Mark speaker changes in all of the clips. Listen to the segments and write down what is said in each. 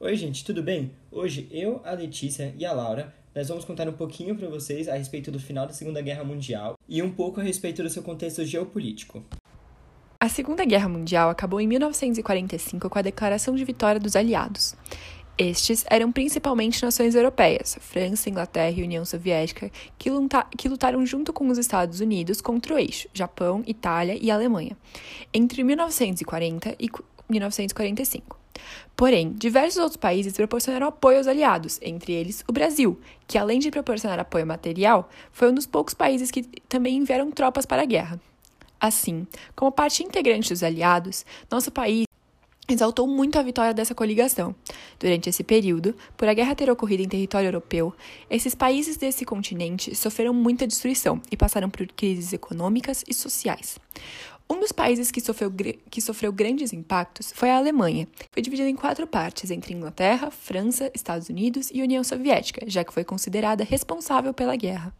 Speaker 1: Oi, gente, tudo bem? Hoje eu, a Letícia e a Laura, nós vamos contar um pouquinho para vocês a respeito do final da Segunda Guerra Mundial e um pouco a respeito do seu contexto geopolítico.
Speaker 2: A Segunda Guerra Mundial acabou em 1945 com a Declaração de Vitória dos Aliados. Estes eram principalmente nações europeias, França, Inglaterra e União Soviética, que, luta que lutaram junto com os Estados Unidos contra o eixo Japão, Itália e Alemanha, entre 1940 e 1945. Porém, diversos outros países proporcionaram apoio aos aliados, entre eles o Brasil, que além de proporcionar apoio material, foi um dos poucos países que também enviaram tropas para a guerra. Assim, como parte integrante dos aliados, nosso país exaltou muito a vitória dessa coligação. Durante esse período, por a guerra ter ocorrido em território europeu, esses países desse continente sofreram muita destruição e passaram por crises econômicas e sociais. Um dos países que sofreu, que sofreu grandes impactos foi a Alemanha. Foi dividida em quatro partes entre Inglaterra, França, Estados Unidos e União Soviética, já que foi considerada responsável pela guerra.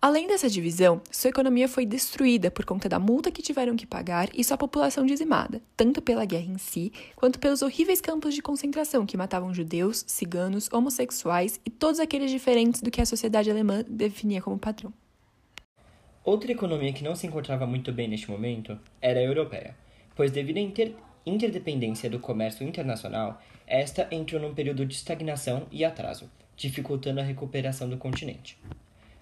Speaker 2: Além dessa divisão, sua economia foi destruída por conta da multa que tiveram que pagar e sua população dizimada, tanto pela guerra em si, quanto pelos horríveis campos de concentração que matavam judeus, ciganos, homossexuais e todos aqueles diferentes do que a sociedade alemã definia como padrão.
Speaker 1: Outra economia que não se encontrava muito bem neste momento era a europeia, pois devido à inter interdependência do comércio internacional, esta entrou num período de estagnação e atraso, dificultando a recuperação do continente.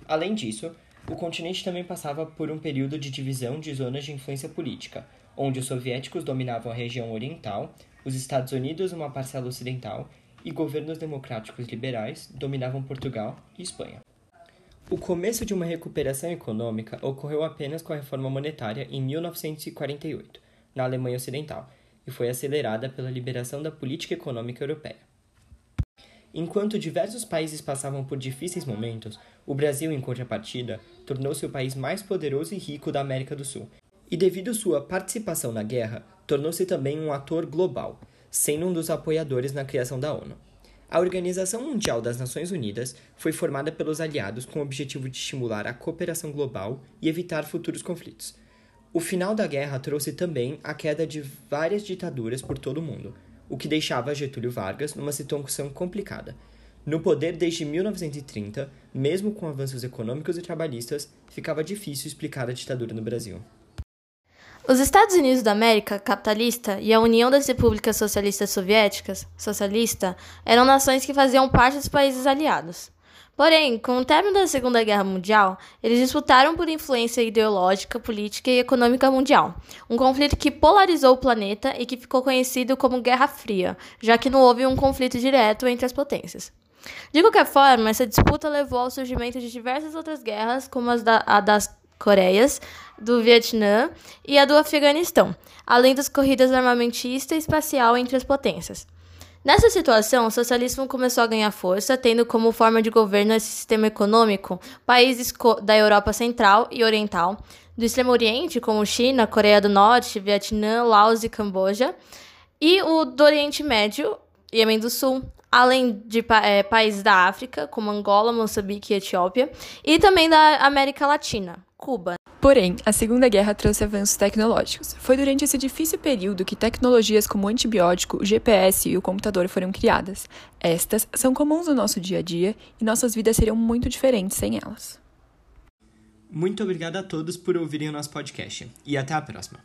Speaker 1: Além disso, o continente também passava por um período de divisão de zonas de influência política, onde os soviéticos dominavam a região oriental, os Estados Unidos uma parcela ocidental e governos democráticos liberais dominavam Portugal e Espanha. O começo de uma recuperação econômica ocorreu apenas com a reforma monetária em 1948, na Alemanha Ocidental, e foi acelerada pela liberação da política econômica europeia. Enquanto diversos países passavam por difíceis momentos, o Brasil, em contrapartida, tornou-se o país mais poderoso e rico da América do Sul, e devido sua participação na guerra, tornou-se também um ator global, sendo um dos apoiadores na criação da ONU. A Organização Mundial das Nações Unidas foi formada pelos aliados com o objetivo de estimular a cooperação global e evitar futuros conflitos. O final da guerra trouxe também a queda de várias ditaduras por todo o mundo, o que deixava Getúlio Vargas numa situação complicada. No poder desde 1930, mesmo com avanços econômicos e trabalhistas, ficava difícil explicar a ditadura no Brasil.
Speaker 3: Os Estados Unidos da América capitalista e a União das Repúblicas Socialistas Soviéticas, socialista, eram nações que faziam parte dos países aliados. Porém, com o término da Segunda Guerra Mundial, eles disputaram por influência ideológica, política e econômica mundial, um conflito que polarizou o planeta e que ficou conhecido como Guerra Fria, já que não houve um conflito direto entre as potências. De qualquer forma, essa disputa levou ao surgimento de diversas outras guerras, como da, a das Coreias, do Vietnã e a do Afeganistão, além das corridas armamentista e espacial entre as potências. Nessa situação, o socialismo começou a ganhar força, tendo como forma de governo esse sistema econômico países da Europa Central e Oriental, do Extremo Oriente, como China, Coreia do Norte, Vietnã, Laos e Camboja, e o do Oriente Médio, Iêmen do Sul, além de é, países da África, como Angola, Moçambique e Etiópia, e também da América Latina, Cuba.
Speaker 2: Porém, a Segunda Guerra trouxe avanços tecnológicos. Foi durante esse difícil período que tecnologias como o antibiótico, o GPS e o computador foram criadas. Estas são comuns no nosso dia a dia e nossas vidas seriam muito diferentes sem elas.
Speaker 1: Muito obrigado a todos por ouvirem o nosso podcast e até a próxima.